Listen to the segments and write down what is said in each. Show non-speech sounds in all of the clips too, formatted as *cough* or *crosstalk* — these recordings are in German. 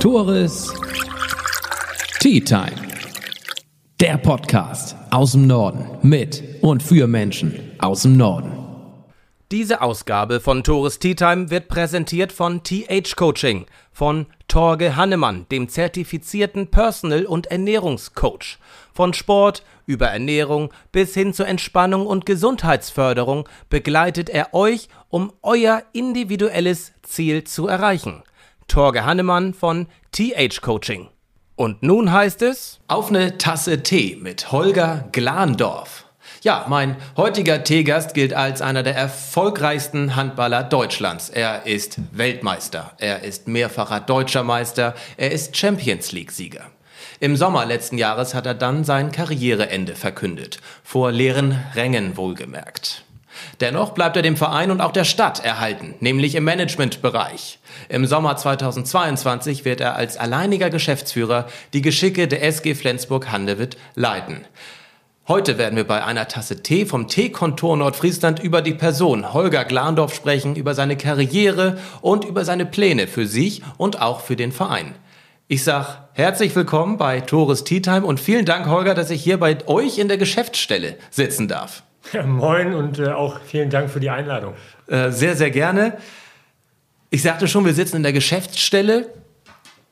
Tores Tea Time. Der Podcast aus dem Norden mit und für Menschen aus dem Norden. Diese Ausgabe von Tores Tea Time wird präsentiert von TH Coaching von Torge Hannemann, dem zertifizierten Personal- und Ernährungscoach. Von Sport über Ernährung bis hin zur Entspannung und Gesundheitsförderung begleitet er euch, um euer individuelles Ziel zu erreichen. Torge Hannemann von TH Coaching. Und nun heißt es Auf eine Tasse Tee mit Holger Glandorf. Ja, mein heutiger Teegast gilt als einer der erfolgreichsten Handballer Deutschlands. Er ist Weltmeister, er ist mehrfacher deutscher Meister, er ist Champions League-Sieger. Im Sommer letzten Jahres hat er dann sein Karriereende verkündet, vor leeren Rängen wohlgemerkt. Dennoch bleibt er dem Verein und auch der Stadt erhalten, nämlich im Managementbereich. Im Sommer 2022 wird er als alleiniger Geschäftsführer die Geschicke der SG Flensburg-Handewitt leiten. Heute werden wir bei einer Tasse Tee vom Teekontor Nordfriesland über die Person Holger Glandorf sprechen, über seine Karriere und über seine Pläne für sich und auch für den Verein. Ich sag herzlich willkommen bei Tores Tea Time und vielen Dank, Holger, dass ich hier bei euch in der Geschäftsstelle sitzen darf. Ja, moin und äh, auch vielen Dank für die Einladung. Äh, sehr, sehr gerne. Ich sagte schon, wir sitzen in der Geschäftsstelle.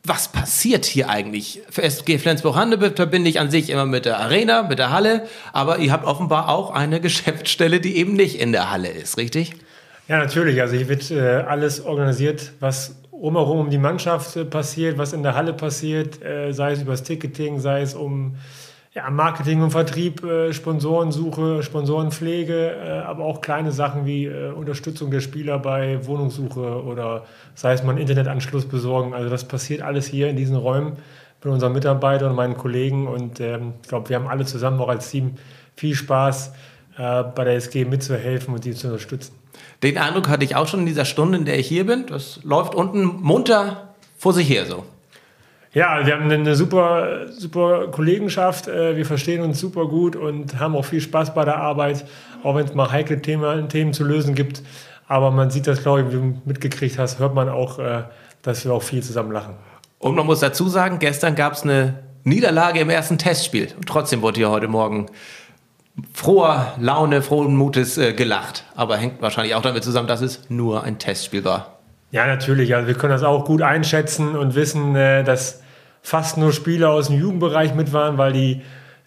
Was passiert hier eigentlich? Für SG Flensburg-Handewitt verbinde ich an sich immer mit der Arena, mit der Halle, aber ihr habt offenbar auch eine Geschäftsstelle, die eben nicht in der Halle ist, richtig? Ja, natürlich. Also hier wird äh, alles organisiert, was rumherum um die Mannschaft äh, passiert, was in der Halle passiert, äh, sei es übers Ticketing, sei es um ja, Marketing und Vertrieb, äh, Sponsorensuche, Sponsorenpflege, äh, aber auch kleine Sachen wie äh, Unterstützung der Spieler bei Wohnungssuche oder sei es mal einen Internetanschluss besorgen. Also das passiert alles hier in diesen Räumen mit unseren Mitarbeitern und meinen Kollegen und ähm, ich glaube, wir haben alle zusammen auch als Team viel Spaß, äh, bei der SG mitzuhelfen und die zu unterstützen. Den Eindruck hatte ich auch schon in dieser Stunde, in der ich hier bin. Das läuft unten munter vor sich her so. Ja, wir haben eine super, super Kollegenschaft. äh, Wir verstehen uns super gut und haben auch viel Spaß bei der Arbeit, auch wenn es mal heikle Themen, Themen zu lösen gibt. Aber man sieht das, glaube ich, wie du mitgekriegt hast, hört man auch, äh, dass wir auch viel zusammen lachen. Und man muss dazu sagen, gestern gab es eine Niederlage im ersten Testspiel. Und trotzdem wurde hier heute Morgen froher Laune, frohen Mutes äh, gelacht. Aber hängt wahrscheinlich auch damit zusammen, dass es nur ein Testspiel war. Ja, natürlich. Also wir können das auch gut einschätzen und wissen, äh, dass fast nur Spieler aus dem Jugendbereich mit waren, weil die,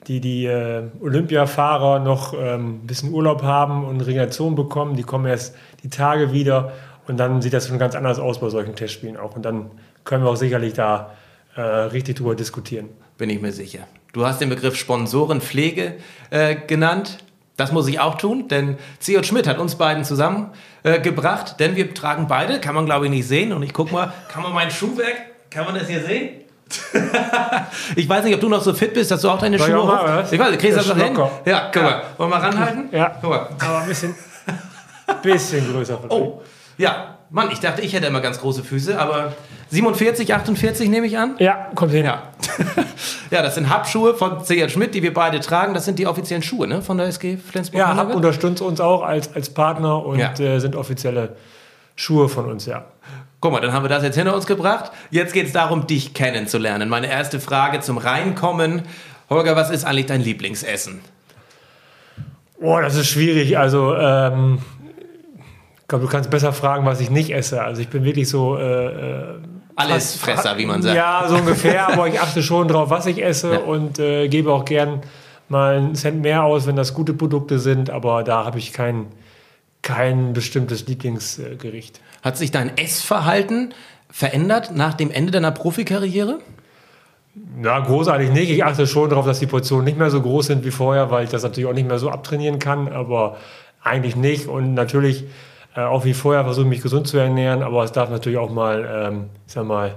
die, die äh, Olympiafahrer noch ähm, ein bisschen Urlaub haben und Regeneration bekommen. Die kommen erst die Tage wieder und dann sieht das schon ganz anders aus bei solchen Testspielen auch. Und dann können wir auch sicherlich da äh, richtig drüber diskutieren. Bin ich mir sicher. Du hast den Begriff Sponsorenpflege äh, genannt. Das muss ich auch tun, denn C. Schmidt hat uns beiden zusammengebracht, äh, denn wir tragen beide, kann man glaube ich nicht sehen. Und ich guck mal, kann man mein Schuhwerk, kann man das hier sehen? *laughs* ich weiß nicht, ob du noch so fit bist, dass du auch deine Soll Schuhe was? Ich weiß, nicht, kriegst du das Das noch hin? Ja, guck mal. Wollen wir mal ranhalten? Ja, Guck mal. aber ein bisschen, bisschen größer. Oh, ja. Mann, ich dachte, ich hätte immer ganz große Füße, aber 47, 48 nehme ich an? Ja, kommt hin. Ja. ja, das sind Hub-Schuhe von C.J. Schmidt, die wir beide tragen. Das sind die offiziellen Schuhe ne? von der SG Flensburg. Ja, Hub unterstützt uns auch als, als Partner und Ja. äh, sind offizielle Schuhe von uns, ja. Guck mal, dann haben wir das jetzt hinter uns gebracht. Jetzt geht es darum, dich kennenzulernen. Meine erste Frage zum Reinkommen. Holger, was ist eigentlich dein Lieblingsessen? Boah, das ist schwierig. Also, ähm, ich glaube, du kannst besser fragen, was ich nicht esse. Also, ich bin wirklich so. Äh, äh, Allesfresser, wie man sagt. Ja, so ungefähr, aber ich achte schon drauf, was ich esse Ja. und äh, gebe auch gern mal einen Cent mehr aus, wenn das gute Produkte sind, aber da habe ich kein, kein bestimmtes Lieblingsgericht. Hat sich dein Essverhalten verändert nach dem Ende deiner Profikarriere? Ja, großartig nicht. Ich achte schon darauf, dass die Portionen nicht mehr so groß sind wie vorher, weil ich das natürlich auch nicht mehr so abtrainieren kann, aber eigentlich nicht. Und natürlich äh, auch wie vorher versuche ich mich gesund zu ernähren, aber es darf natürlich auch mal, ähm, ich sag mal,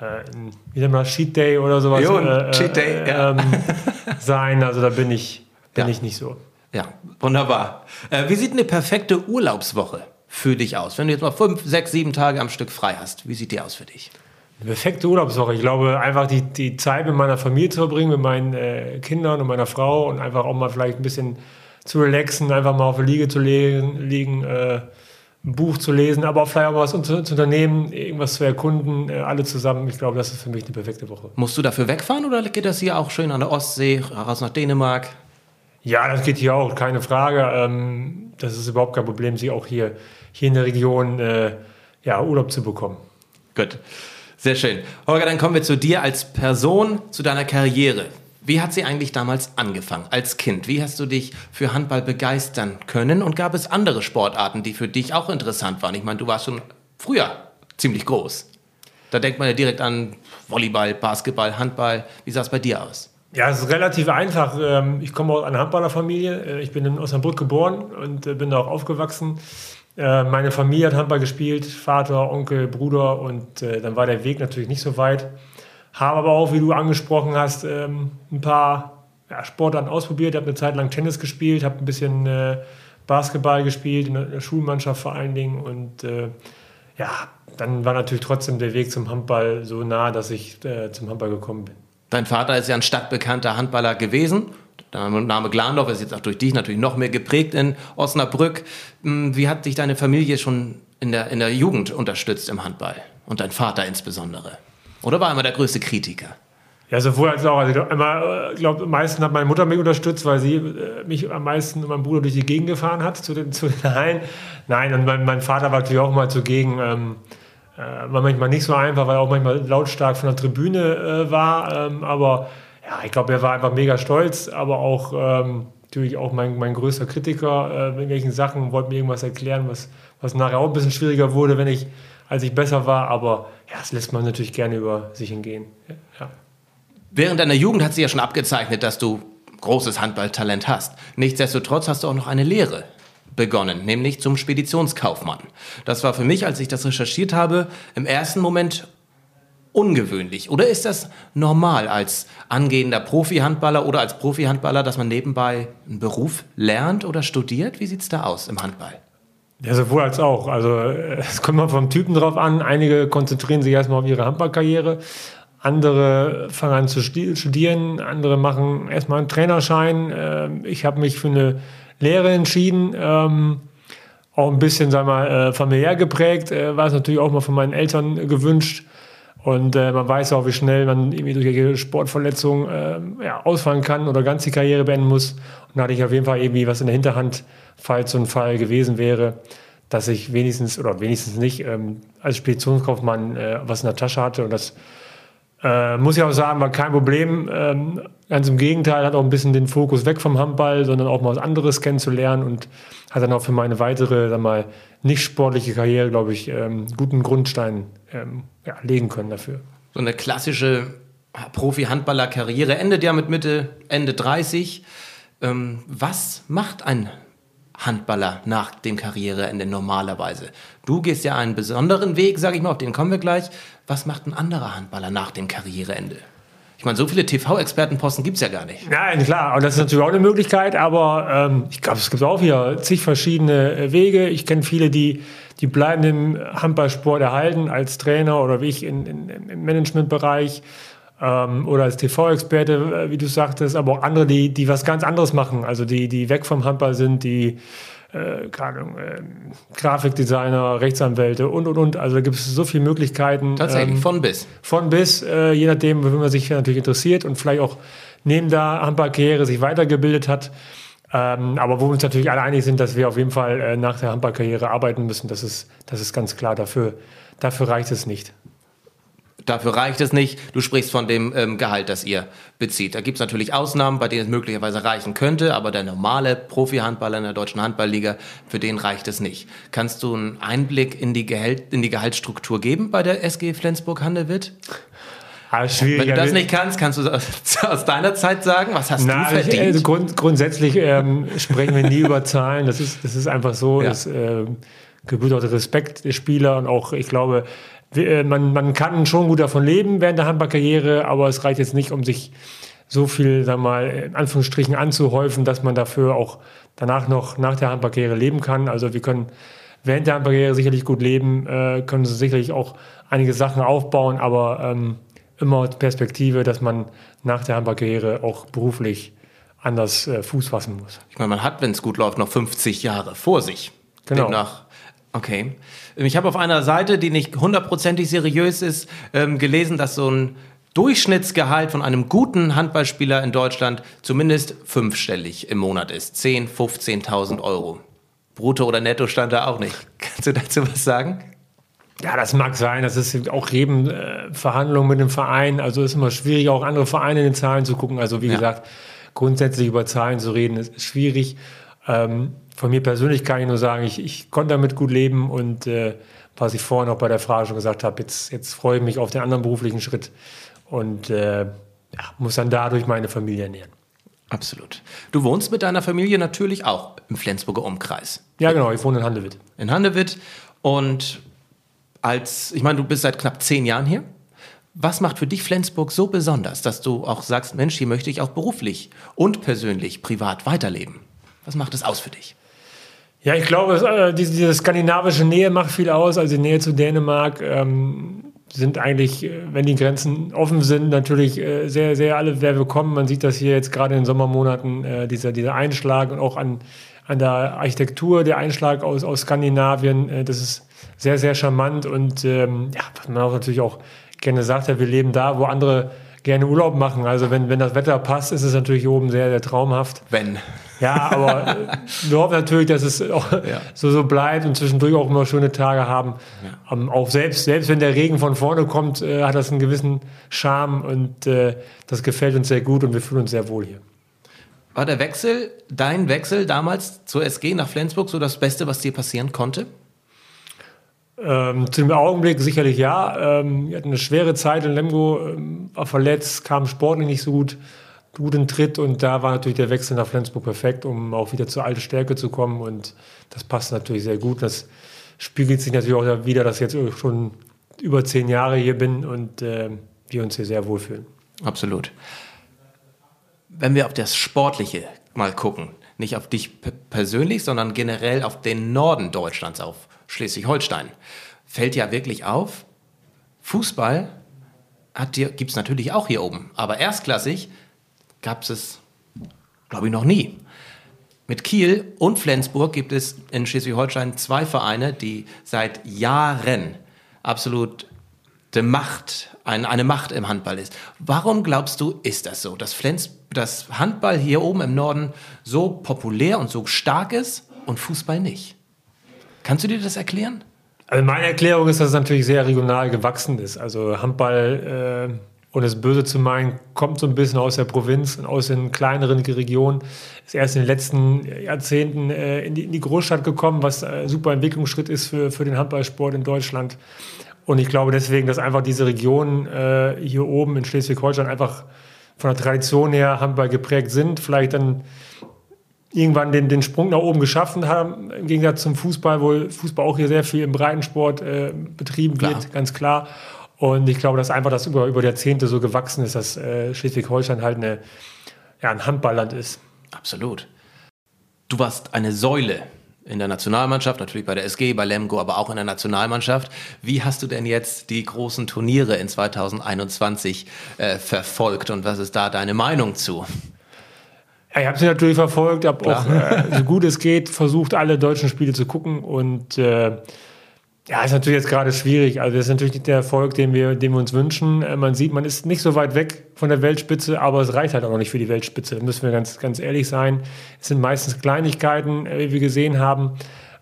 äh, ein- wie nennt man Cheat Day oder sowas Jo, ein Cheat Day, ja. ähm, *laughs* sein. Also da bin ich, bin Ja. ich nicht so. Ja, wunderbar. Äh, wie sieht eine perfekte Urlaubswoche für dich aus? Wenn du jetzt mal fünf, sechs, sieben Tage am Stück frei hast, wie sieht die aus für dich? Eine perfekte Urlaubswoche. Ich glaube, einfach die, die Zeit mit meiner Familie zu verbringen, mit meinen äh, Kindern und meiner Frau und einfach auch mal vielleicht ein bisschen zu relaxen, einfach mal auf der Liege zu legen, liegen, äh, ein Buch zu lesen, aber auch vielleicht auch was zu, zu unternehmen, irgendwas zu erkunden, äh, alle zusammen. Ich glaube, das ist für mich eine perfekte Woche. Musst du dafür wegfahren oder geht das hier auch schön an der Ostsee, raus nach Dänemark? Ja, das geht hier auch, keine Frage. Ähm, das ist überhaupt kein Problem, sich auch hier, hier in der Region äh, ja, Urlaub zu bekommen. Gut, sehr schön. Holger, dann kommen wir zu dir als Person, zu deiner Karriere. Wie hat sie eigentlich damals angefangen, als Kind? Wie hast du dich für Handball begeistern können? Und gab es andere Sportarten, die für dich auch interessant waren? Ich meine, du warst schon früher ziemlich groß. Da denkt man ja direkt an Volleyball, Basketball, Handball. Wie sah es bei dir aus? Ja, es ist relativ einfach. Ähm, ich komme aus einer Handballerfamilie. Äh, ich bin in Osnabrück geboren und äh, bin da auch aufgewachsen. Äh, meine Familie hat Handball gespielt, Vater, Onkel, Bruder und dann war der Weg natürlich nicht so weit. Habe aber auch, wie du angesprochen hast, ähm, ein paar ja, Sportarten ausprobiert. Ich habe eine Zeit lang Tennis gespielt, habe ein bisschen äh, Basketball gespielt, in der Schulmannschaft vor allen Dingen. Und äh, ja, dann war natürlich trotzdem der Weg zum Handball so nah, dass ich äh, zum Handball gekommen bin. Dein Vater ist ja ein stadtbekannter Handballer gewesen. Der Name Glandorf ist jetzt auch durch dich natürlich noch mehr geprägt in Osnabrück. Hm, wie hat dich deine Familie schon in der, in der Jugend unterstützt im Handball? Und dein Vater insbesondere? Oder war er immer der größte Kritiker? Ja, sowohl als auch. Also ich glaube, glaub, am meisten hat meine Mutter mich unterstützt, weil sie äh, mich am meisten und meinen Bruder durch die Gegend gefahren hat, zu den, *laughs* zu den Hallen. Nein, und mein, mein Vater war natürlich auch mal zugegen. Ähm, äh, war manchmal nicht so einfach, weil er auch manchmal lautstark von der Tribüne äh, war. Ähm, aber ja, ich glaube, er war einfach mega stolz, aber auch ähm, natürlich auch mein, mein größter Kritiker äh, in welchen Sachen, wollte mir irgendwas erklären, was, was nachher auch ein bisschen schwieriger wurde, wenn ich als ich besser war, aber ja, das lässt man natürlich gerne über sich hingehen. Ja. Während deiner Jugend hat sie ja schon abgezeichnet, dass du großes Handballtalent hast. Nichtsdestotrotz hast du auch noch eine Lehre begonnen, nämlich zum Speditionskaufmann. Das war für mich, als ich das recherchiert habe, im ersten Moment ungewöhnlich. Oder ist das normal als angehender Profi-Handballer oder als Profi-Handballer, dass man nebenbei einen Beruf lernt oder studiert? Wie sieht es da aus im Handball? Ja, sowohl als auch. Also es kommt mal vom Typen drauf an. Einige konzentrieren sich erstmal auf ihre Handballkarriere. Andere fangen an zu studieren, andere machen erstmal einen Trainerschein. Ähm, ich habe mich für eine Lehre entschieden, ähm, auch ein bisschen, wir mal, äh, familiär geprägt, äh, war es natürlich auch mal von meinen Eltern gewünscht. Und äh, man weiß auch, wie schnell man irgendwie durch eine Sportverletzung ja, ausfallen kann oder ganz die Karriere beenden muss. Und da hatte ich auf jeden Fall irgendwie was in der Hinterhand, falls so ein Fall gewesen wäre, dass ich wenigstens oder wenigstens nicht ähm, als Speditionskaufmann äh, was in der Tasche hatte. Und das äh, muss ich auch sagen, war kein Problem. Ähm, ganz im Gegenteil, hat auch ein bisschen den Fokus weg vom Handball, sondern auch mal was anderes kennenzulernen und hat dann auch für meine weitere, sag mal, nicht sportliche Karriere, glaube ich, ähm, guten Grundstein ähm, ja, legen können dafür. So eine klassische Profi-Handballer-Karriere endet ja mit Mitte, Ende 30. Ähm, was macht ein Handballer nach dem Karriereende normalerweise? Du gehst ja einen besonderen Weg, sage ich mal, auf den kommen wir gleich. Was macht ein anderer Handballer nach dem Karriereende? Ich meine, so viele TV-Expertenposten gibt es ja gar nicht. Nein, klar, und das ist natürlich auch eine Möglichkeit, aber ähm, ich glaube, es gibt auch hier zig verschiedene äh, Wege. Ich kenne viele, die, die bleiben im Handballsport erhalten als Trainer oder wie ich in, in, im Managementbereich ähm, oder als TV-Experte, äh, wie du sagtest, aber auch andere, die, die was ganz anderes machen, also die, die weg vom Handball sind, die äh, äh, Grafikdesigner, Rechtsanwälte und und und. Also da gibt es so viele Möglichkeiten. Tatsächlich, ähm, von bis. Von bis, äh, je nachdem, wofür man sich natürlich interessiert und vielleicht auch neben der Handballkarriere sich weitergebildet hat. Ähm, aber wo wir uns natürlich alle einig sind, dass wir auf jeden Fall äh, nach der Handballkarriere arbeiten müssen, das ist, das ist ganz klar. Dafür, dafür reicht es nicht. Dafür reicht es nicht. Du sprichst von dem ähm, Gehalt, das ihr bezieht. Da gibt es natürlich Ausnahmen, bei denen es möglicherweise reichen könnte, aber der normale Profi-Handballer in der deutschen Handballliga, für den reicht es nicht. Kannst du einen Einblick in die, Gehalt, in die Gehaltsstruktur geben bei der SG Flensburg-Handewitt? Ah, Wenn du das nicht kannst, kannst du aus, *laughs* aus deiner Zeit sagen, was hast Na, du verdient? Ich, also grund, grundsätzlich ähm, sprechen wir nie über Zahlen. Das ist, das ist einfach so. Ja. Es äh, gebührt auch der Respekt der Spieler und auch, ich glaube, man, man kann schon gut davon leben während der Handballkarriere, aber es reicht jetzt nicht, um sich so viel, sag mal, in Anführungsstrichen anzuhäufen, dass man dafür auch danach noch nach der Handballkarriere leben kann. Also wir können während der Handballkarriere sicherlich gut leben, äh, können sicherlich auch einige Sachen aufbauen, aber ähm, immer Perspektive, dass man nach der Handballkarriere auch beruflich anders äh, Fuß fassen muss. Ich meine, man hat, wenn es gut läuft, noch 50 Jahre vor sich. Genau. Demnach Okay. Ich habe auf einer Seite, die nicht hundertprozentig seriös ist, ähm, gelesen, dass so ein Durchschnittsgehalt von einem guten Handballspieler in Deutschland zumindest fünfstellig im Monat ist. 10.000, 15.000 Euro. Brutto oder netto stand da auch nicht. Kannst du dazu was sagen? Ja, das mag sein. Das ist auch eben äh, Verhandlungen mit dem Verein. Also ist immer schwierig, auch andere Vereine in den Zahlen zu gucken. Also wie ja. gesagt, grundsätzlich über Zahlen zu reden, ist schwierig. Ähm, von mir persönlich kann ich nur sagen, ich, ich konnte damit gut leben und äh, was ich vorhin auch bei der Frage schon gesagt habe, jetzt, jetzt freue ich mich auf den anderen beruflichen Schritt und äh, ja, muss dann dadurch meine Familie ernähren. Absolut. Du wohnst mit deiner Familie natürlich auch im Flensburger Umkreis. Ja, genau, ich wohne in Handewitt. In Handewitt und als, ich meine, du bist seit knapp zehn Jahren hier. Was macht für dich Flensburg so besonders, dass du auch sagst, Mensch, hier möchte ich auch beruflich und persönlich, privat weiterleben? Was macht es aus für dich? Ja, ich glaube, äh, diese, diese, skandinavische Nähe macht viel aus. Also die Nähe zu Dänemark ähm, sind eigentlich, äh, wenn die Grenzen offen sind, natürlich äh, sehr, sehr alle sehr willkommen. Man sieht das hier jetzt gerade in den Sommermonaten, äh, dieser, dieser Einschlag und auch an, an der Architektur, der Einschlag aus, aus Skandinavien. Äh, das ist sehr, sehr charmant und ähm, ja, was man auch natürlich auch gerne sagt, ja, wir leben da, wo andere gerne Urlaub machen. Also wenn, wenn das Wetter passt, ist es natürlich hier oben sehr, sehr traumhaft. Wenn. Ja, aber *laughs* wir hoffen natürlich, dass es auch ja. so, so bleibt und zwischendurch auch immer schöne Tage haben. Ja. Um, ähm, auch selbst, selbst wenn der Regen von vorne kommt, äh, hat das einen gewissen Charme und äh, das gefällt uns sehr gut und wir fühlen uns sehr wohl hier. War der Wechsel, dein Wechsel damals zur SG nach Flensburg so das Beste, was dir passieren konnte? Ähm, zu dem Augenblick sicherlich ja. Ähm, wir hatten eine schwere Zeit in Lemgo, ähm, war verletzt, kam sportlich nicht so gut, guten Tritt und da war natürlich der Wechsel nach Flensburg perfekt, um auch wieder zur alten Stärke zu kommen und das passt natürlich sehr gut. Das spiegelt sich natürlich auch wieder, dass ich jetzt schon über zehn Jahre hier bin und äh, wir uns hier sehr wohlfühlen. Absolut. Wenn wir auf das Sportliche mal gucken, nicht auf dich persönlich, sondern generell auf den Norden Deutschlands, auf Schleswig-Holstein, fällt ja wirklich auf, Fußball gibt es natürlich auch hier oben, aber erstklassig gab es, glaube ich, noch nie. Mit Kiel und Flensburg gibt es in Schleswig-Holstein zwei Vereine, die seit Jahren absolut die Macht, ein, eine Macht im Handball ist. Warum glaubst du, ist das so, dass, Flens, dass Handball hier oben im Norden so populär und so stark ist und Fußball nicht? Kannst du dir das erklären? Also meine Erklärung ist, dass es natürlich sehr regional gewachsen ist. Also Handball, äh, ohne es böse zu meinen, kommt so ein bisschen aus der Provinz und aus den kleineren Regionen. Ist erst in den letzten Jahrzehnten äh, in, die, in, die, Großstadt gekommen, was ein super Entwicklungsschritt ist für, für den Handballsport in Deutschland. Und ich glaube deswegen, dass einfach diese Region äh, hier oben in Schleswig-Holstein einfach von der Tradition her Handball geprägt sind. Vielleicht dann irgendwann den, den Sprung nach oben geschaffen haben, im Gegensatz zum Fußball, wo Fußball auch hier sehr viel im Breitensport äh, betrieben klar. wird, ganz klar. Und ich glaube, dass einfach das über, über Jahrzehnte so gewachsen ist, dass äh, Schleswig-Holstein halt eine, ja, ein Handballland ist. Absolut. Du warst eine Säule in der Nationalmannschaft, natürlich bei der SG, bei Lemgo, aber auch in der Nationalmannschaft. Wie hast du denn jetzt die großen Turniere in 2021 äh, verfolgt und was ist da deine Meinung zu? Ja, ich habe sie natürlich verfolgt, habe auch, äh, so gut es geht, versucht, alle deutschen Spiele zu gucken. Und äh, ja, ist natürlich jetzt gerade schwierig. Also, das ist natürlich nicht der Erfolg, den wir, den wir uns wünschen. Äh, man sieht, man ist nicht so weit weg von der Weltspitze, aber es reicht halt auch noch nicht für die Weltspitze. Da müssen wir ganz, ganz ehrlich sein. Es sind meistens Kleinigkeiten, äh, wie wir gesehen haben.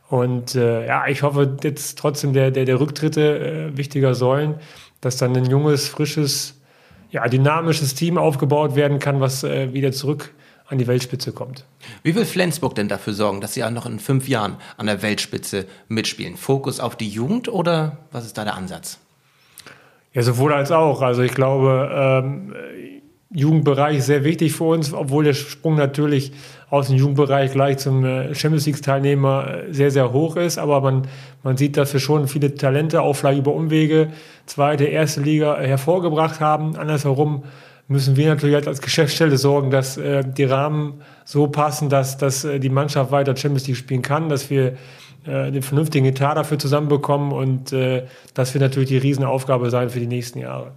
Und äh, ja, ich hoffe jetzt trotzdem der, der, der Rücktritte äh, wichtiger Säulen, dass dann ein junges, frisches, ja, dynamisches Team aufgebaut werden kann, was wieder zurück an die Weltspitze kommt. Wie will Flensburg denn dafür sorgen, dass sie auch noch in fünf Jahren an der Weltspitze mitspielen? Fokus auf die Jugend oder was ist da der Ansatz? Ja, sowohl als auch. Also ich glaube, ähm, Jugendbereich ist sehr wichtig für uns, obwohl der Sprung natürlich aus dem Jugendbereich gleich zum äh, Champions League-Teilnehmer äh, sehr, sehr hoch ist. Aber man, man sieht, dass wir schon viele Talente auch vielleicht über Umwege zweite, erste Liga hervorgebracht haben. Andersherum müssen wir natürlich als Geschäftsstelle sorgen, dass äh, die Rahmen so passen, dass, dass äh, die Mannschaft weiter Champions League spielen kann, dass wir äh, den vernünftigen Etat dafür zusammenbekommen und äh, das wird natürlich die Riesenaufgabe sein für die nächsten Jahre.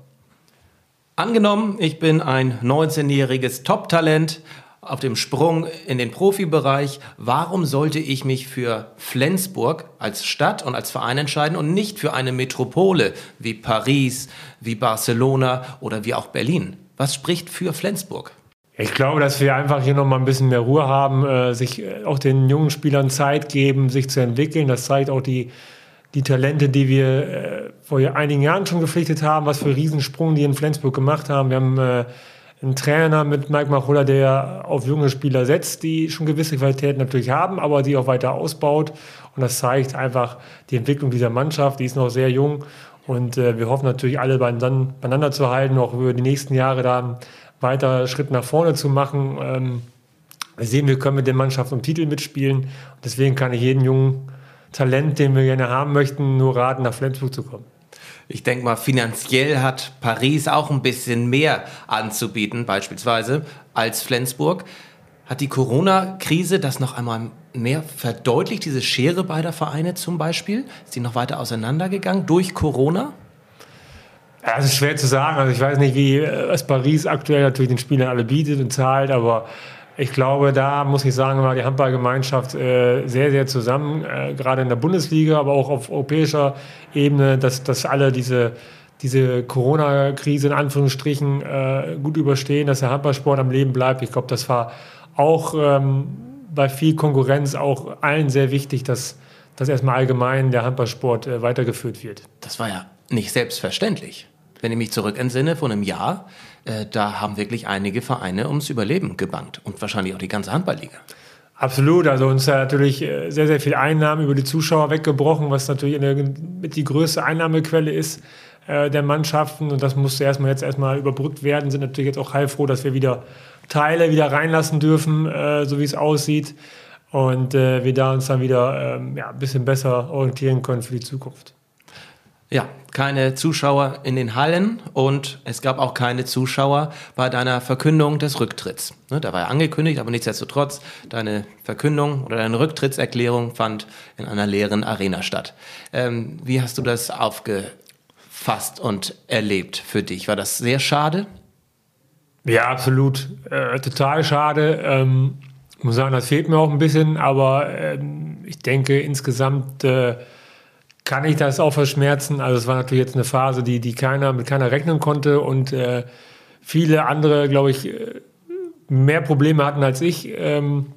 Angenommen, ich bin ein 19-jähriges Top-Talent auf dem Sprung in den Profibereich. Warum sollte ich mich für Flensburg als Stadt und als Verein entscheiden und nicht für eine Metropole wie Paris, wie Barcelona oder wie auch Berlin? Was spricht für Flensburg? Ich glaube, dass wir einfach hier nochmal ein bisschen mehr Ruhe haben, äh, sich äh, auch den jungen Spielern Zeit geben, sich zu entwickeln. Das zeigt auch die, die Talente, die wir äh, vor einigen Jahren schon gepflichtet haben, was für Riesensprung die in Flensburg gemacht haben. Wir haben äh, einen Trainer mit Mike Machulla, der auf junge Spieler setzt, die schon gewisse Qualitäten natürlich haben, aber die auch weiter ausbaut. Und das zeigt einfach die Entwicklung dieser Mannschaft. Die ist noch sehr jung. Und äh, wir hoffen natürlich alle beieinander zu halten, auch über die nächsten Jahre da weiter Schritt nach vorne zu machen. Ähm, wir sehen, wir können mit der Mannschaft um Titel mitspielen. Und deswegen kann ich jeden jungen Talent, den wir gerne haben möchten, nur raten, nach Flensburg zu kommen. Ich denke mal, finanziell hat Paris auch ein bisschen mehr anzubieten, beispielsweise, als Flensburg. Hat die Corona-Krise das noch einmal mehr verdeutlicht, diese Schere beider Vereine zum Beispiel? Ist die noch weiter auseinandergegangen durch Corona? Ja, das ist schwer zu sagen. Also ich weiß nicht, wie äh, was Paris aktuell natürlich den Spielern alle bietet und zahlt, aber ich glaube, da muss ich sagen, war die Handballgemeinschaft äh, sehr, sehr zusammen, äh, gerade in der Bundesliga, aber auch auf europäischer Ebene, dass, dass alle diese, diese Corona-Krise in Anführungsstrichen äh, gut überstehen, dass der Handballsport am Leben bleibt. Ich glaube, das war auch ähm, bei viel Konkurrenz auch allen sehr wichtig, dass, dass erstmal allgemein der Handballsport äh, weitergeführt wird. Das war ja nicht selbstverständlich wenn ich mich zurück entsinne, vor einem Jahr, äh, da haben wirklich einige Vereine ums Überleben gebankt und wahrscheinlich auch die ganze Handballliga. Absolut, also uns hat natürlich äh, sehr, sehr viel Einnahmen über die Zuschauer weggebrochen, was natürlich eine, mit die größte Einnahmequelle ist der Mannschaften und das musste erstmal jetzt erstmal überbrückt werden, sind natürlich jetzt auch heilfroh, dass wir wieder Teile wieder reinlassen dürfen, äh, so wie es aussieht und äh, wir da uns dann wieder ähm, ja, ein bisschen besser orientieren können für die Zukunft. Ja, keine Zuschauer in den Hallen und es gab auch keine Zuschauer bei deiner Verkündung des Rücktritts. Ne, da war ja angekündigt, aber nichtsdestotrotz, deine Verkündung oder deine Rücktrittserklärung fand in einer leeren Arena statt. Ähm, wie hast du das aufgefasst und erlebt für dich? War das sehr schade? Ja, absolut. Äh, total schade. Ähm, muss sagen, das fehlt mir auch ein bisschen, aber ähm, ich denke insgesamt äh, kann ich das auch verschmerzen. Also es war natürlich jetzt eine Phase, die, die keiner mit keiner rechnen konnte und äh, viele andere, glaube ich, äh, mehr Probleme hatten als ich. Ähm,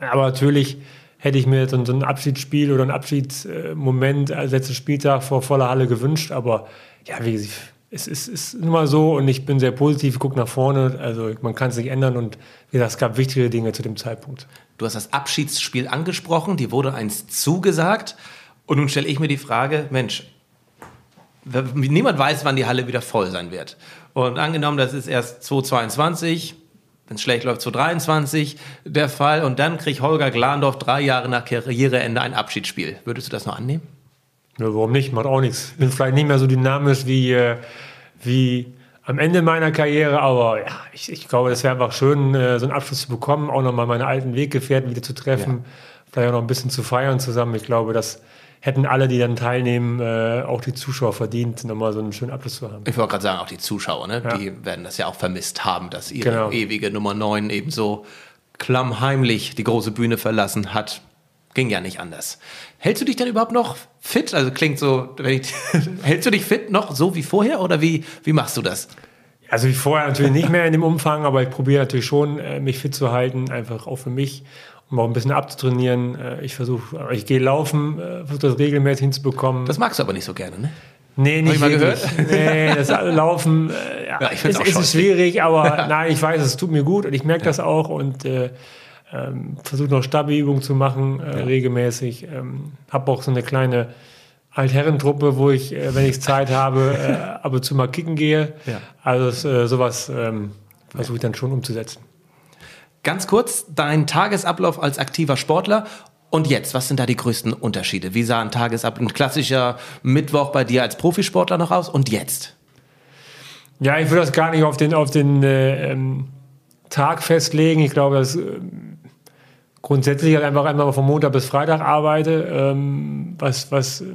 aber natürlich hätte ich mir so, ein Abschiedsspiel oder einen Abschiedsmoment als letzten Spieltag vor voller Halle gewünscht. Aber ja, wie gesagt, es ist, ist immer so und ich bin sehr positiv, gucke nach vorne. Also man kann es nicht ändern und wie gesagt, es gab wichtige Dinge zu dem Zeitpunkt. Du hast das Abschiedsspiel angesprochen, die wurde eins zugesagt. Und nun stelle ich mir die Frage, Mensch, niemand weiß, wann die Halle wieder voll sein wird. Und angenommen, das ist erst 2022, wenn es schlecht läuft, 2023 der Fall. Und dann kriegt Holger Glandorf drei Jahre nach Karriereende ein Abschiedsspiel. Würdest du das noch annehmen? Ja, warum nicht? Macht auch nichts. Bin vielleicht nicht mehr so dynamisch wie, äh, wie am Ende meiner Karriere, aber ja, ich, ich glaube, es wäre einfach schön, äh, so einen Abschluss zu bekommen, auch nochmal meine alten Weggefährten wieder zu treffen, ja. vielleicht auch noch ein bisschen zu feiern zusammen. Ich glaube, das hätten alle, die dann teilnehmen, äh, auch die Zuschauer verdient, nochmal so einen schönen Abschluss zu haben. Ich wollte gerade sagen, auch die Zuschauer, ne? Ja. die werden das ja auch vermisst haben, dass ihre genau. ewige Nummer 9 eben so klammheimlich die große Bühne verlassen hat. Ging ja nicht anders. Hältst du dich denn überhaupt noch fit? Also klingt so, ich, *laughs* hältst du dich fit noch so wie vorher oder wie, wie machst du das? Also wie vorher natürlich nicht mehr in dem Umfang, aber ich probiere natürlich schon, äh, mich fit zu halten, einfach auch für mich um auch ein bisschen abzutrainieren. Äh, ich versuche, ich gehe laufen, äh, versuche das regelmäßig hinzubekommen. Das magst du aber nicht so gerne, ne? Nee, nicht mal gehört. Nee, das *laughs* Laufen äh, ja, ich ist, ist schwierig, aber *laughs* nein, ich weiß, es tut mir gut und ich merke ja. das auch und äh, ähm, versuche noch Stabi-Übungen zu machen, äh, ja. regelmäßig. Ähm, habe auch so eine kleine Altherrentruppe, wo ich, äh, wenn ich Zeit habe, äh, *laughs* ab und zu mal kicken gehe. Ja. Also äh, sowas ähm, versuche ich dann schon umzusetzen. Ganz kurz, dein Tagesablauf als aktiver Sportler und jetzt, was sind da die größten Unterschiede? Wie sah ein Tagesablauf, ein klassischer Mittwoch bei dir als Profisportler noch aus und jetzt? Ja, ich würde das gar nicht auf den, auf den äh, ähm, Tag festlegen. Ich glaube, dass äh, grundsätzlich halt einfach einmal von Montag bis Freitag arbeite, ähm, was, was äh,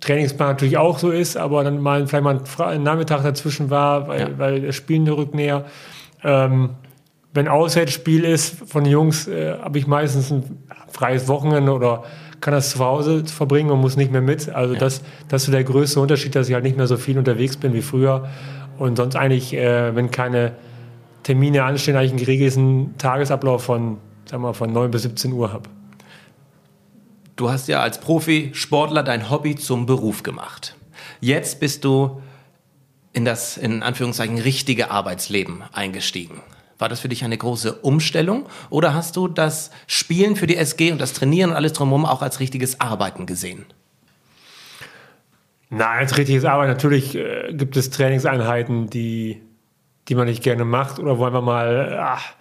Trainingsplan natürlich auch so ist, aber dann mal vielleicht mal ein, Nachmittag dazwischen war, weil, ja. weil das Spielen rückt näher. Ähm, wenn Auswärtsspiel ist von den Jungs, äh, habe ich meistens ein freies Wochenende oder kann das zu Hause verbringen und muss nicht mehr mit. Also ja. das, das ist der größte Unterschied, dass ich halt nicht mehr so viel unterwegs bin wie früher. Und sonst eigentlich, äh, wenn keine Termine anstehen, eigentlich einen geregelten Tagesablauf von, sagen wir, von 9 bis 17 Uhr habe. Du hast ja als Profi-Sportler dein Hobby zum Beruf gemacht. Jetzt bist du in das, in Anführungszeichen, richtige Arbeitsleben eingestiegen. War das für dich eine große Umstellung oder hast du das Spielen für die SG und das Trainieren und alles drumherum auch als richtiges Arbeiten gesehen? Na, als richtiges Arbeiten. Natürlich äh, gibt es Trainingseinheiten, die, die man nicht gerne macht oder wo einfach mal, ach,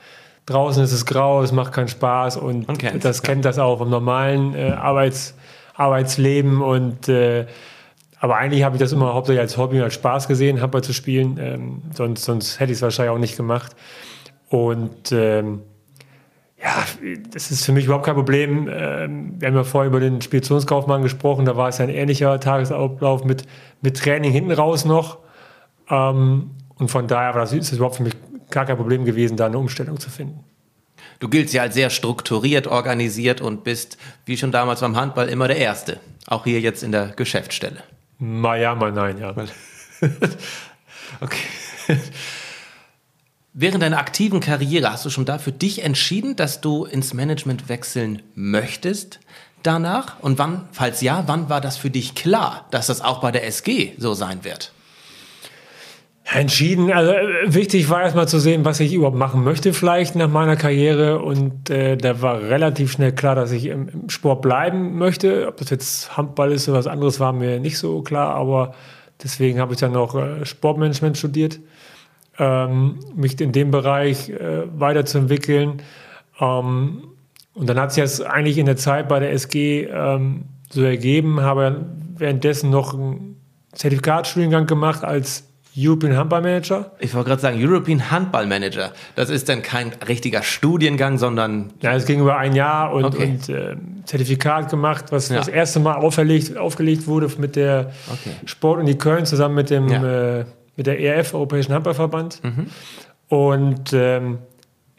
draußen ist es grau, es macht keinen Spaß und das kennt das auch im normalen äh, Arbeits, Arbeitsleben und äh, aber eigentlich habe ich das immer hauptsächlich als Hobby und als Spaß gesehen, Handball zu spielen. Ähm, sonst, sonst hätte ich es wahrscheinlich auch nicht gemacht. Und ähm, ja, das ist für mich überhaupt kein Problem. Ähm, wir haben ja vorher über den Speditionskaufmann gesprochen, da war es ja ein ähnlicher Tagesablauf mit, mit Training hinten raus noch. Ähm, und von daher war das, ist es überhaupt für mich gar kein Problem gewesen, da eine Umstellung zu finden. Du giltst ja als sehr strukturiert, organisiert und bist, wie schon damals beim Handball, immer der Erste. Auch hier jetzt in der Geschäftsstelle. Mal ja, mal nein, ja. *laughs* okay. Während deiner aktiven Karriere hast du schon da für dich entschieden, dass du ins Management wechseln möchtest danach? Und wann, falls ja, wann war das für dich klar, dass das auch bei der SG so sein wird? Entschieden. Also äh, wichtig war erstmal zu sehen, was ich überhaupt machen möchte, vielleicht nach meiner Karriere. Und äh, da war relativ schnell klar, dass ich im, im, Sport bleiben möchte. Ob das jetzt Handball ist oder was anderes, war mir nicht so klar. Aber deswegen habe ich dann noch äh, Sportmanagement studiert ähm, mich in dem Bereich äh, weiterzuentwickeln. Ähm, und dann hat sich das eigentlich in der Zeit bei der SG ähm, so ergeben, habe währenddessen noch einen Zertifikatsstudiengang gemacht als European Handball Manager. Ich wollte gerade sagen, European Handball Manager. Das ist dann kein richtiger Studiengang, sondern. Ja, es ging über ein Jahr und, okay. und äh, Zertifikat gemacht, was ja. das erste Mal auferlegt, aufgelegt wurde mit der okay. Sportuni Köln zusammen mit dem ja. äh, mit der ERF, Europäischen Handballverband. Mhm. Und ähm,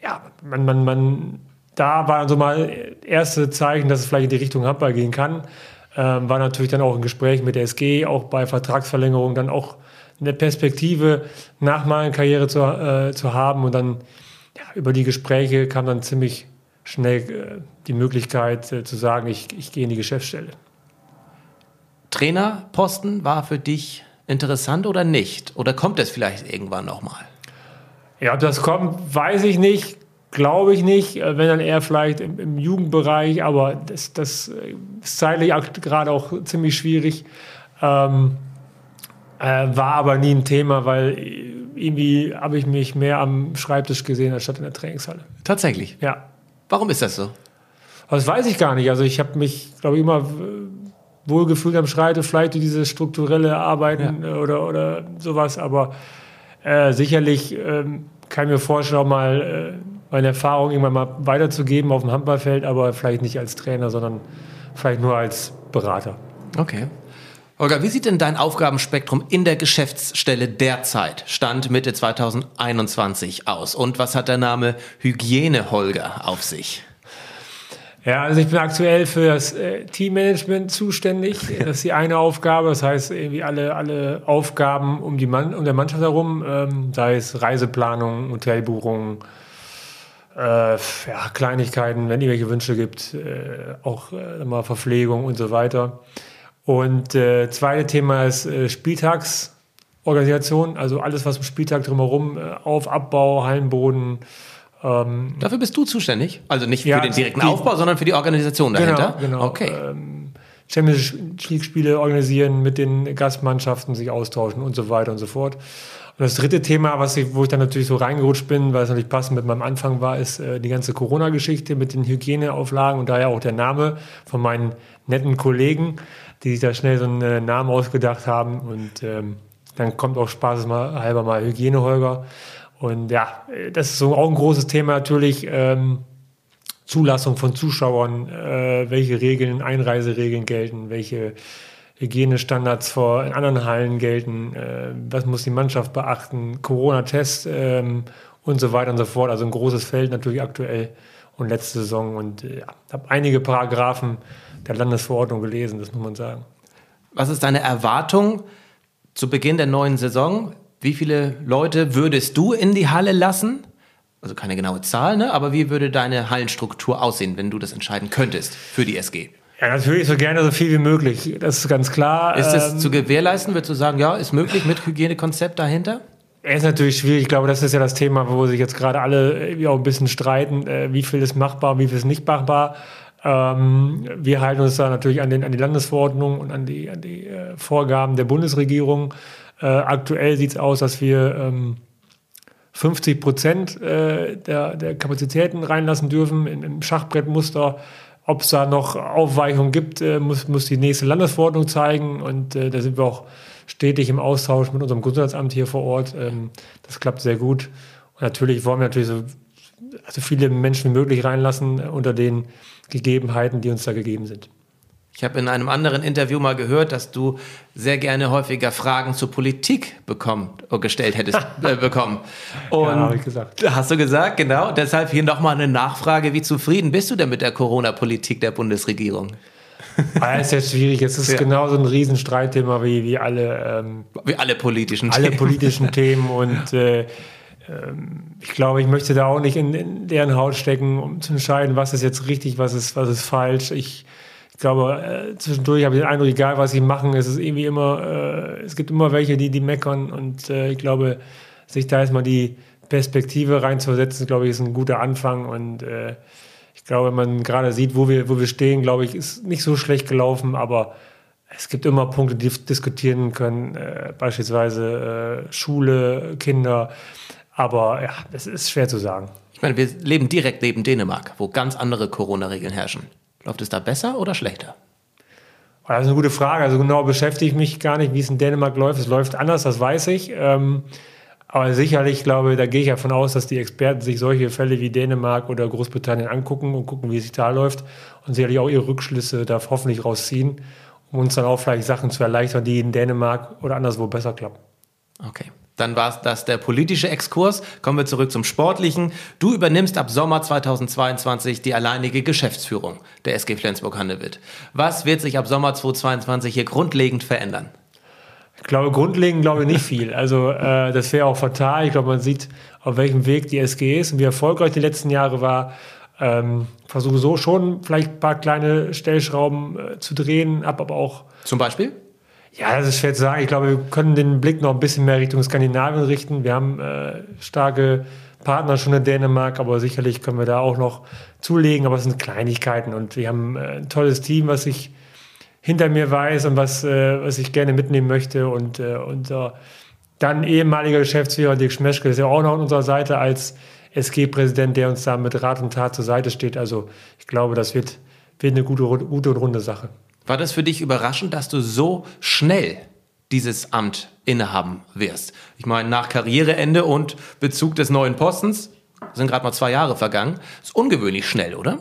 ja, man, man, man, da war so mal erste Zeichen, dass es vielleicht in die Richtung Handball gehen kann. Ähm, war natürlich dann auch ein Gespräch mit der SG, auch bei Vertragsverlängerung, dann auch eine Perspektive nach meiner Karriere zu, äh, zu haben. Und dann ja, über die Gespräche kam dann ziemlich schnell äh, die Möglichkeit äh, zu sagen, ich, ich gehe in die Geschäftsstelle. Trainerposten war für dich interessant oder nicht? Oder kommt es vielleicht irgendwann nochmal? Ja, ob das kommt, weiß ich nicht. Glaube ich nicht, äh, wenn dann eher vielleicht im, im Jugendbereich, aber das, das ist zeitlich gerade auch ziemlich schwierig. Ähm, äh, war aber nie ein Thema, weil irgendwie habe ich mich mehr am Schreibtisch gesehen, als statt in der Trainingshalle. Tatsächlich? Ja. Warum ist das so? Das weiß ich gar nicht. Also ich habe mich, glaube ich, immer wohlgefühlt am Schreibtisch, vielleicht dieses strukturelle Arbeiten ja. oder, oder sowas, aber äh, sicherlich ähm, kann ich mir vorstellen, auch mal äh, meine Erfahrung irgendwann mal weiterzugeben auf dem Handballfeld, aber vielleicht nicht als Trainer, sondern vielleicht nur als Berater. Okay. Holger, wie sieht denn dein Aufgabenspektrum in der Geschäftsstelle derzeit, Stand Mitte 2021 aus? Und was hat der Name Hygiene Holger auf sich? Ja, also ich bin aktuell für das äh, Teammanagement zuständig. Das ist die eine Aufgabe. Das heißt, irgendwie alle, alle Aufgaben um, die Mann, um der Mannschaft herum, ähm, sei es Reiseplanung, Hotelbuchung, äh, ja, Kleinigkeiten, wenn irgendwelche Wünsche gibt, äh, auch äh, mal Verpflegung und so weiter. Und äh, zweite Thema ist äh, Spieltagsorganisation, also alles, was im Spieltag drumherum, äh, Auf-, Abbau, Hallenboden, ähm, Dafür bist du zuständig? Also nicht ja, für den direkten die, Aufbau, sondern für die Organisation dahinter? Genau, genau. Okay. Ähm, Champions League-Spiele organisieren, mit den Gastmannschaften sich austauschen und so weiter und so fort. Und das dritte Thema, was ich, wo ich dann natürlich so reingerutscht bin, weil es natürlich passend mit meinem Anfang war, ist äh, die ganze Corona-Geschichte mit den Hygieneauflagen und daher auch der Name von meinen netten Kollegen, die sich da schnell so einen äh, Namen ausgedacht haben. Und ähm, dann kommt auch spaßeshalber mal Hygiene Holger. Und ja, das ist so auch ein großes Thema natürlich. Ähm, Zulassung von Zuschauern, äh, welche Regeln, Einreiseregeln gelten, welche Hygienestandards vor in anderen Hallen gelten, äh, was muss die Mannschaft beachten, Corona-Test ähm, und so weiter und so fort. Also ein großes Feld natürlich aktuell und letzte Saison. Und äh, habe einige Paragraphen der Landesverordnung gelesen, das muss man sagen. Was ist deine Erwartung zu Beginn der neuen Saison? Wie viele Leute würdest du in die Halle lassen? Also keine genaue Zahl, ne? aber wie würde deine Hallenstruktur aussehen, wenn du das entscheiden könntest für die SG? Ja, natürlich so gerne so viel wie möglich. Das ist ganz klar. Ist das ähm, zu gewährleisten? Würdest du sagen, ja, ist möglich mit Hygienekonzept dahinter? Ist natürlich schwierig. Ich glaube, das ist ja das Thema, wo sich jetzt gerade alle auch ein bisschen streiten. Äh, wie viel ist machbar, wie viel ist nicht machbar? Ähm, wir halten uns da natürlich an, den, an die Landesverordnung und an die, an die äh, Vorgaben der Bundesregierung. Äh, aktuell sieht es aus, dass wir ähm, 50 Prozent äh, der, der Kapazitäten reinlassen dürfen im, im Schachbrettmuster. Ob es da noch Aufweichungen gibt, äh, muss, muss die nächste Landesverordnung zeigen. Und äh, da sind wir auch stetig im Austausch mit unserem Gesundheitsamt hier vor Ort. Ähm, das klappt sehr gut. Und natürlich wollen wir natürlich so also viele Menschen wie möglich reinlassen äh, unter den Gegebenheiten, die uns da gegeben sind. Ich habe in einem anderen Interview mal gehört, dass du sehr gerne häufiger Fragen zur Politik bekommen, äh, gestellt hättest *laughs* äh, bekommen. Und ja, habe ich gesagt. Hast du gesagt, genau. Deshalb hier nochmal eine Nachfrage. Wie zufrieden bist du denn mit der Corona-Politik der Bundesregierung? Ah, ist ja schwierig. Es ist ja. genauso ein Riesenstreitthema wie, wie alle ähm, wie alle politischen alle Themen. politischen *laughs* Themen und äh, ähm, ich glaube, ich möchte da auch nicht in, in, deren Haut stecken, um zu entscheiden, was ist jetzt richtig, was ist, was ist falsch. Ich, ich glaube, äh, zwischendurch habe ich den Eindruck, egal was sie machen, es ist irgendwie immer, äh, es gibt immer welche, die, die meckern und äh, ich glaube, sich da erstmal die Perspektive reinzusetzen, glaube ich, ist ein guter Anfang und äh, ich glaube, wenn man gerade sieht, wo wir, wo wir stehen, glaube ich, ist nicht so schlecht gelaufen, aber es gibt immer Punkte, die diskutieren können, äh, beispielsweise äh, Schule, Kinder, aber ja, es ist schwer zu sagen. Ich meine, wir leben direkt neben Dänemark, wo ganz andere Corona-Regeln herrschen. Läuft es da besser oder schlechter? Oh, das ist eine gute Frage. Also genau beschäftige ich mich gar nicht, wie es in Dänemark läuft. Es läuft anders, das weiß ich. Ähm, aber sicherlich, glaube da gehe ich davon aus, dass die Experten sich solche Fälle wie Dänemark oder Großbritannien angucken und gucken, wie es da läuft und sicherlich auch ihre Rückschlüsse da hoffentlich rausziehen, um uns dann auch vielleicht Sachen zu erleichtern, die in Dänemark oder anderswo besser klappen. Okay. Dann war es das der politische Exkurs. Kommen wir zurück zum Sportlichen. Du übernimmst ab Sommer 2022 die alleinige Geschäftsführung der SG Flensburg-Handewitt. Was wird sich ab Sommer 2022 hier grundlegend verändern? Ich glaube, grundlegend glaube ich nicht viel. Also äh, das wäre auch fatal. Ich glaube, man sieht, auf welchem Weg die SG ist und wie erfolgreich die letzten Jahre war. Ähm, versuche so schon vielleicht ein paar kleine Stellschrauben äh, zu drehen, ab aber auch. Zum Beispiel? Ja, das ist schwer zu sagen. Ich glaube, wir können den Blick noch ein bisschen mehr Richtung Skandinavien richten. Wir haben äh, starke Partner schon in Dänemark, aber sicherlich können wir da auch noch zulegen. Aber es sind Kleinigkeiten und wir haben äh, ein tolles Team, was ich hinter mir weiß und was, äh, was ich gerne mitnehmen möchte. Und äh, unser dann ehemaliger Geschäftsführer Dirk Schmeschke ist ja auch noch an unserer Seite als SG-Präsident, der uns da mit Rat und Tat zur Seite steht. Also ich glaube, das wird, wird eine gute, gute und runde Sache. War das für dich überraschend, dass du so schnell dieses Amt innehaben wirst? Ich meine, nach Karriereende und Bezug des neuen Postens sind gerade mal zwei Jahre vergangen. Ist ungewöhnlich schnell, oder?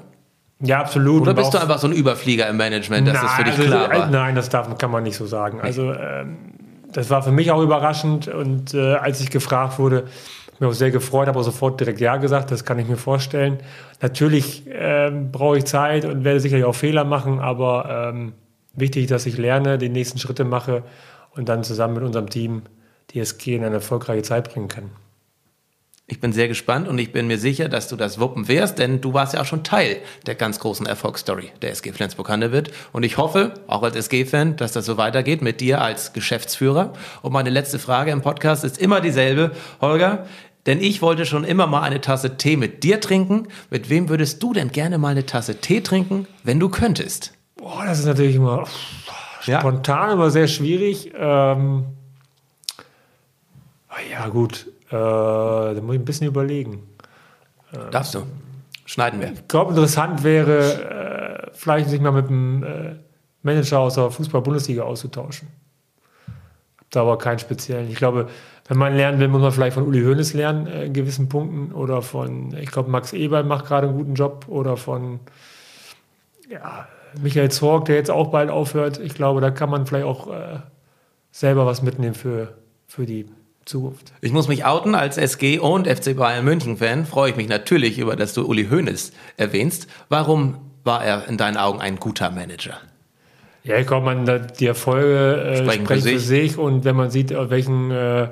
Ja, absolut. Oder bist du einfach so ein Überflieger im Management, dass nein, das für dich also, klar war? Nein, das darf, kann man nicht so sagen. Also ähm, das war für mich auch überraschend und äh, als ich gefragt wurde, mich auch sehr gefreut, habe auch sofort direkt Ja gesagt, das kann ich mir vorstellen. Natürlich ähm, brauche ich Zeit und werde sicherlich auch Fehler machen, aber ähm, wichtig, dass ich lerne, die nächsten Schritte mache und dann zusammen mit unserem Team die SG in eine erfolgreiche Zeit bringen kann. Ich bin sehr gespannt und ich bin mir sicher, dass du das wuppen wirst, denn du warst ja auch schon Teil der ganz großen Erfolgsstory der SG Flensburg-Handewitt. Und ich hoffe, auch als SG-Fan, dass das so weitergeht mit dir als Geschäftsführer. Und meine letzte Frage im Podcast ist immer dieselbe. Holger, denn ich wollte schon immer mal eine Tasse Tee mit dir trinken. Mit wem würdest du denn gerne mal eine Tasse Tee trinken, wenn du könntest? Boah, das ist natürlich immer spontan, ja. aber sehr schwierig. Ähm, ah ja, gut. Äh, da muss ich ein bisschen überlegen. Ähm, Darfst du? Schneiden wir. Ich glaube, interessant wäre, äh, vielleicht sich mal mit einem äh, Manager aus der Fußball-Bundesliga auszutauschen. Hab da aber keinen speziellen. Ich glaube, wenn man lernen will, muss man vielleicht von Uli Hoeneß lernen äh, in gewissen Punkten oder von, ich glaube, Max Eberl macht gerade einen guten Job oder von ja, Michael Zorg, der jetzt auch bald aufhört. Ich glaube, da kann man vielleicht auch äh, selber was mitnehmen für, für die Zukunft. Ich muss mich outen als SG und FC Bayern München Fan. Freue ich mich natürlich über, dass du Uli Hoeneß erwähnst. Warum war er in deinen Augen ein guter Manager? Ja, ich glaube, man die Erfolge äh, sprechen, sprechen für, sich. für, sich. und wenn man sieht, auf welchen äh,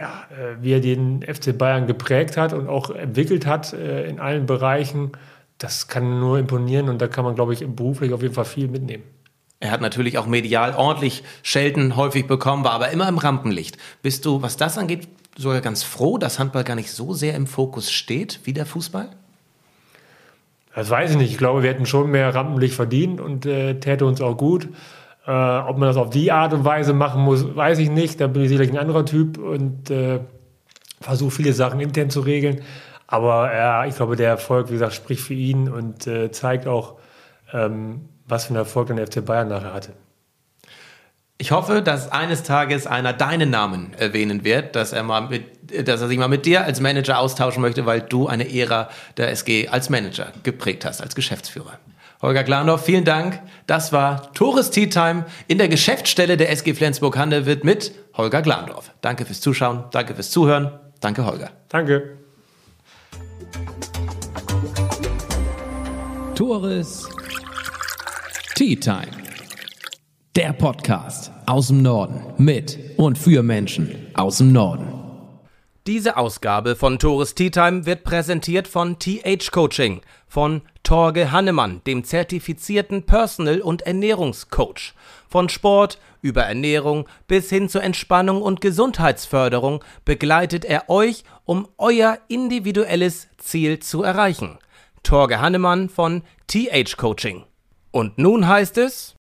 ja, äh, wie er den FC Bayern geprägt hat und auch entwickelt hat äh, in allen Bereichen, das kann nur imponieren und da kann man, glaube ich, beruflich auf jeden Fall viel mitnehmen. Er hat natürlich auch medial ordentlich Schelten häufig bekommen, war aber immer im Rampenlicht. Bist du, was das angeht, sogar ganz froh, dass Handball gar nicht so sehr im Fokus steht wie der Fußball? Das weiß ich nicht. Ich glaube, wir hätten schon mehr Rampenlicht verdient und äh, täte uns auch gut. Äh, ob man das auf die Art und Weise machen muss, weiß ich nicht. Da bin ich sicherlich ein anderer Typ und äh, versuche viele Sachen intern zu regeln. Aber ja, ich glaube, der Erfolg, wie gesagt, spricht für ihn und äh, zeigt auch, ähm, was für einen Erfolg der FC Bayern nachher hatte. Ich hoffe, dass eines Tages einer deinen Namen erwähnen wird, dass er, mal mit, dass er sich mal mit dir als Manager austauschen möchte, weil du eine Ära der SG als Manager geprägt hast, als Geschäftsführer. Holger Glandorf, vielen Dank. Das war Tourist Tea Time in der Geschäftsstelle der SG Flensburg-Handewitt mit Holger Glandorf. Danke fürs Zuschauen, danke fürs Zuhören. Danke, Holger. Danke. Tourist Tea Time. Der Podcast aus dem Norden mit und für Menschen aus dem Norden. Diese Ausgabe von Tourist Tea Time wird präsentiert von TH Coaching von Torge Hannemann, dem zertifizierten Personal- und Ernährungscoach. Von Sport über Ernährung bis hin zur Entspannung und Gesundheitsförderung begleitet er euch, um euer individuelles Ziel zu erreichen. Torge Hannemann von TH Coaching. Und nun heißt es